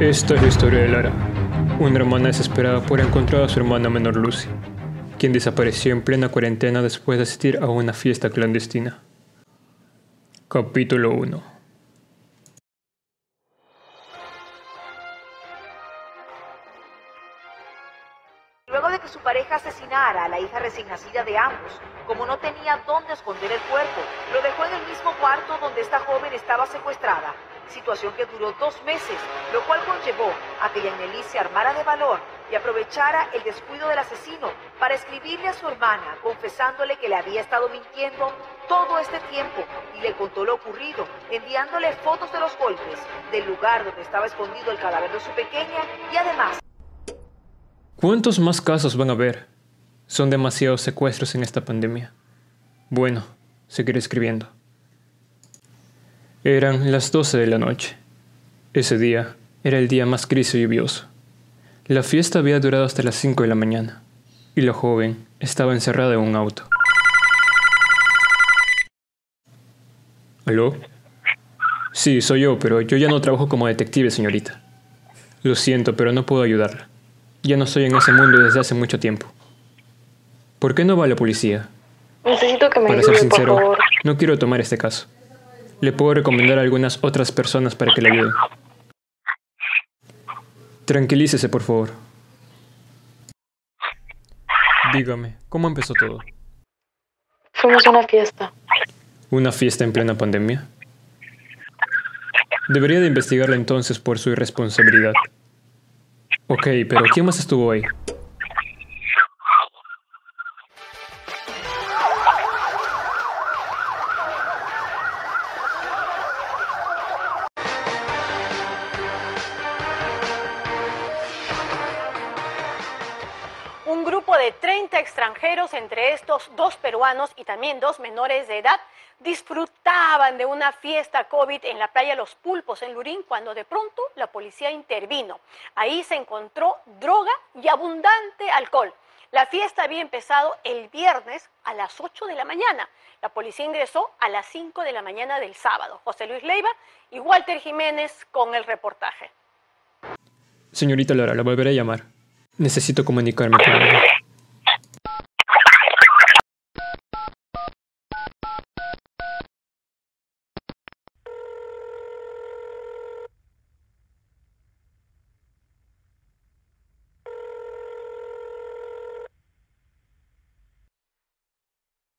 Esta es la historia de Lara, una hermana desesperada por encontrar a su hermana menor Lucy, quien desapareció en plena cuarentena después de asistir a una fiesta clandestina. Capítulo 1 Luego de que su pareja asesinara a la hija recién nacida de ambos, como no tenía dónde esconder el cuerpo, lo dejó en el mismo cuarto donde esta joven estaba secuestrada, situación que duró dos meses, lo cual conllevó a que Yaneli se armara de valor y aprovechara el descuido del asesino para escribirle a su hermana, confesándole que le había estado mintiendo todo este tiempo y le contó lo ocurrido, enviándole fotos de los golpes, del lugar donde estaba escondido el cadáver de su pequeña y además ¿Cuántos más casos van a haber? Son demasiados secuestros en esta pandemia. Bueno, seguiré escribiendo. Eran las 12 de la noche. Ese día era el día más gris y lluvioso. La fiesta había durado hasta las 5 de la mañana y la joven estaba encerrada en un auto. ¿Aló? Sí, soy yo, pero yo ya no trabajo como detective, señorita. Lo siento, pero no puedo ayudarla. Ya no estoy en ese mundo desde hace mucho tiempo. ¿Por qué no va la policía? Necesito que me Para ser sincero, por favor. no quiero tomar este caso. Le puedo recomendar a algunas otras personas para que le ayuden. Tranquilícese, por favor. Dígame, ¿cómo empezó todo? Fuimos a una fiesta. ¿Una fiesta en plena pandemia? Debería de investigarla entonces por su irresponsabilidad. Ok, pero ¿quién más estuvo ahí? Grupo de 30 extranjeros, entre estos dos peruanos y también dos menores de edad, disfrutaban de una fiesta COVID en la playa Los Pulpos en Lurín cuando de pronto la policía intervino. Ahí se encontró droga y abundante alcohol. La fiesta había empezado el viernes a las 8 de la mañana. La policía ingresó a las 5 de la mañana del sábado. José Luis Leiva y Walter Jiménez con el reportaje. Señorita Lara, la volveré a llamar. Necesito comunicarme con ella.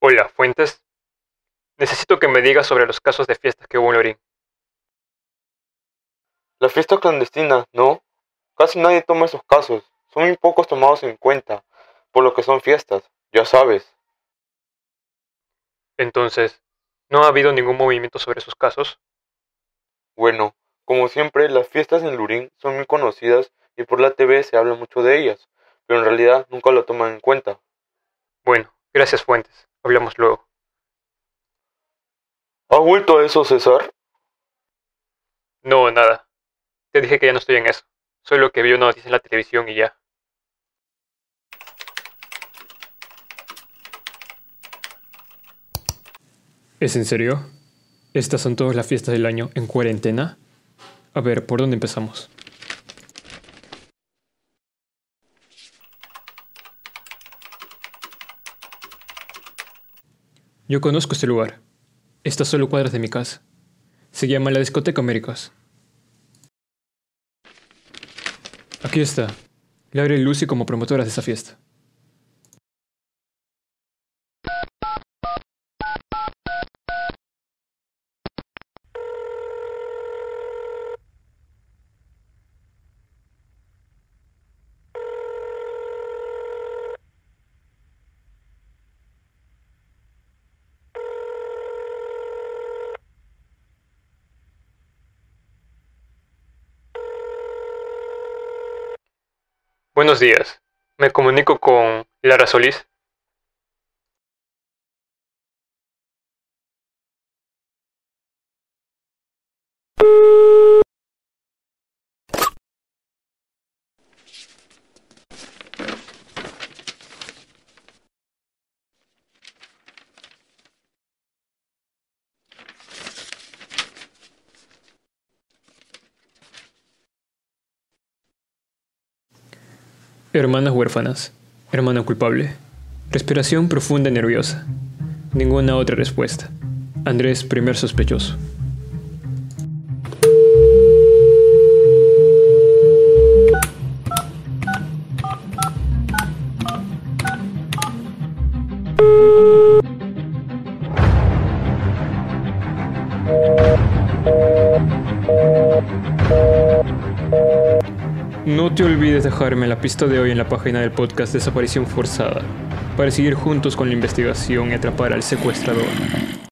Hola, Fuentes. Necesito que me digas sobre los casos de fiestas que hubo en Lorín. La fiesta clandestina, ¿no? Casi nadie toma esos casos. Son muy pocos tomados en cuenta, por lo que son fiestas, ya sabes. Entonces, ¿no ha habido ningún movimiento sobre esos casos? Bueno, como siempre, las fiestas en Lurín son muy conocidas y por la TV se habla mucho de ellas, pero en realidad nunca lo toman en cuenta. Bueno, gracias Fuentes. Hablamos luego. ¿Has vuelto a eso, César? No, nada. Te dije que ya no estoy en eso. Solo que vi una noticia en la televisión y ya. ¿Es en serio? ¿Estas son todas las fiestas del año en cuarentena? A ver, ¿por dónde empezamos? Yo conozco este lugar. Está a solo cuadras de mi casa. Se llama la Discoteca Américas. Aquí está. Laura y Lucy como promotoras de esa fiesta. Buenos días. Me comunico con Lara Solís. Hermanas huérfanas. Hermana culpable. Respiración profunda y nerviosa. Ninguna otra respuesta. Andrés, primer sospechoso. No te olvides dejarme la pista de hoy en la página del podcast Desaparición Forzada para seguir juntos con la investigación y atrapar al secuestrador.